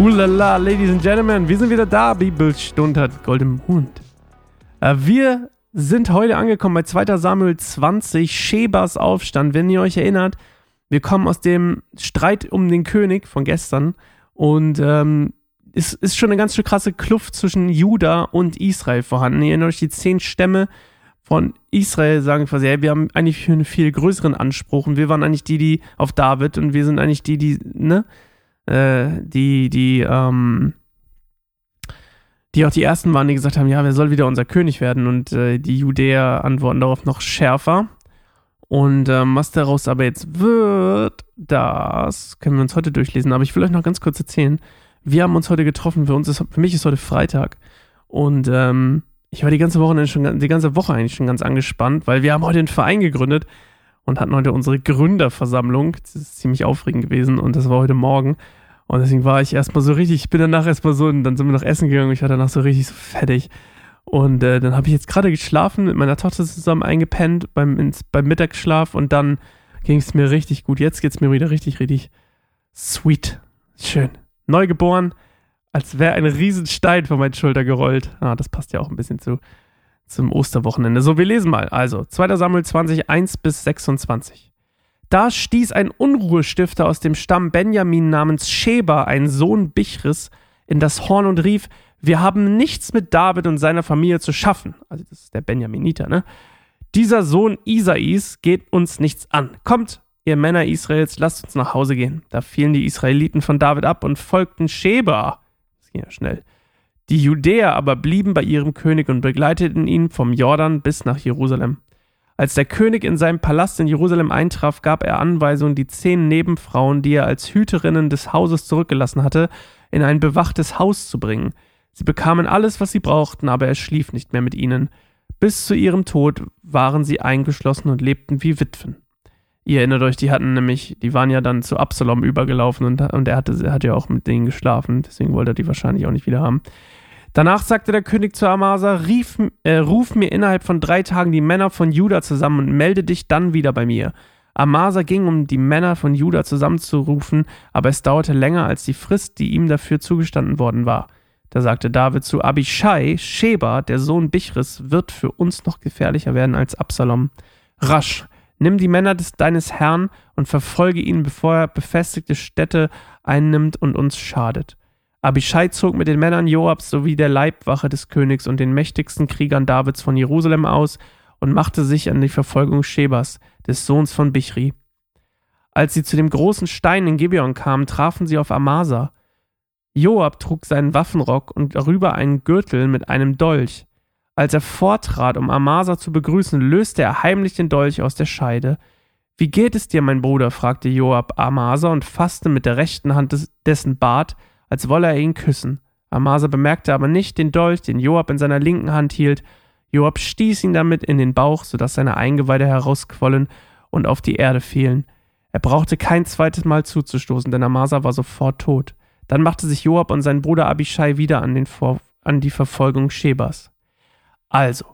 Ulala, Ladies and Gentlemen, wir sind wieder da. Bibelstunde hat Golden Mond. Äh, wir sind heute angekommen bei 2. Samuel 20, Shebas Aufstand. Wenn ihr euch erinnert, wir kommen aus dem Streit um den König von gestern und ähm, es ist schon eine ganz schön krasse Kluft zwischen Juda und Israel vorhanden. Ihr erinnert euch die zehn Stämme von Israel sagen quasi, hey, wir haben eigentlich einen viel größeren Anspruch und wir waren eigentlich die, die auf David und wir sind eigentlich die, die, ne, äh, die, die, ähm, die auch die ersten waren, die gesagt haben, ja, wer soll wieder unser König werden? Und äh, die Judäer antworten darauf noch schärfer. Und ähm, was daraus aber jetzt wird, das können wir uns heute durchlesen. Aber ich will euch noch ganz kurz erzählen. Wir haben uns heute getroffen. Für uns ist, für mich ist heute Freitag. Und ähm, ich war die ganze Woche schon, die ganze Woche eigentlich schon ganz angespannt, weil wir haben heute einen Verein gegründet und hatten heute unsere Gründerversammlung. Das ist ziemlich aufregend gewesen und das war heute Morgen. Und deswegen war ich erstmal so richtig, ich bin danach erstmal so, und dann sind wir noch essen gegangen ich war danach so richtig so fertig. Und äh, dann habe ich jetzt gerade geschlafen, mit meiner Tochter zusammen eingepennt beim, ins, beim Mittagsschlaf und dann ging es mir richtig gut. Jetzt geht es mir wieder richtig, richtig sweet. Schön. Neugeboren, als wäre ein Riesenstein von meinen Schulter gerollt. Ah, das passt ja auch ein bisschen zu, zum Osterwochenende. So, wir lesen mal. Also, 2. Samuel 20, 1 bis 26. Da stieß ein Unruhestifter aus dem Stamm Benjamin namens Sheba, ein Sohn Bichris, in das Horn und rief, wir haben nichts mit David und seiner Familie zu schaffen. Also das ist der Benjaminiter, ne? Dieser Sohn Isais geht uns nichts an. Kommt, ihr Männer Israels, lasst uns nach Hause gehen. Da fielen die Israeliten von David ab und folgten Sheba. Das ging ja schnell. Die Judäer aber blieben bei ihrem König und begleiteten ihn vom Jordan bis nach Jerusalem. Als der König in seinem Palast in Jerusalem eintraf, gab er Anweisung, die zehn Nebenfrauen, die er als Hüterinnen des Hauses zurückgelassen hatte, in ein bewachtes Haus zu bringen. Sie bekamen alles, was sie brauchten, aber er schlief nicht mehr mit ihnen. Bis zu ihrem Tod waren sie eingeschlossen und lebten wie Witwen. Ihr erinnert euch, die hatten nämlich, die waren ja dann zu Absalom übergelaufen und, und er, hatte, hat ja auch mit denen geschlafen, deswegen wollte er die wahrscheinlich auch nicht wieder haben. Danach sagte der König zu Amasa, rief, äh, ruf mir innerhalb von drei Tagen die Männer von Juda zusammen und melde dich dann wieder bei mir. Amasa ging, um die Männer von Juda zusammenzurufen, aber es dauerte länger als die Frist, die ihm dafür zugestanden worden war. Da sagte David zu Abishai, Sheba, der Sohn Bichris, wird für uns noch gefährlicher werden als Absalom. Rasch, nimm die Männer des, deines Herrn und verfolge ihn, bevor er befestigte Städte einnimmt und uns schadet. Abishai zog mit den Männern Joabs sowie der Leibwache des Königs und den mächtigsten Kriegern Davids von Jerusalem aus und machte sich an die Verfolgung Shebas, des Sohns von Bichri. Als sie zu dem großen Stein in Gibeon kamen, trafen sie auf Amasa. Joab trug seinen Waffenrock und darüber einen Gürtel mit einem Dolch. Als er vortrat, um Amasa zu begrüßen, löste er heimlich den Dolch aus der Scheide. Wie geht es dir, mein Bruder? fragte Joab Amasa und fasste mit der rechten Hand des, dessen Bart, als wolle er ihn küssen. Amasa bemerkte aber nicht den Dolch, den Joab in seiner linken Hand hielt. Joab stieß ihn damit in den Bauch, sodass seine Eingeweide herausquollen und auf die Erde fielen. Er brauchte kein zweites Mal zuzustoßen, denn Amasa war sofort tot. Dann machte sich Joab und sein Bruder Abishai wieder an, an die Verfolgung Shebas. Also,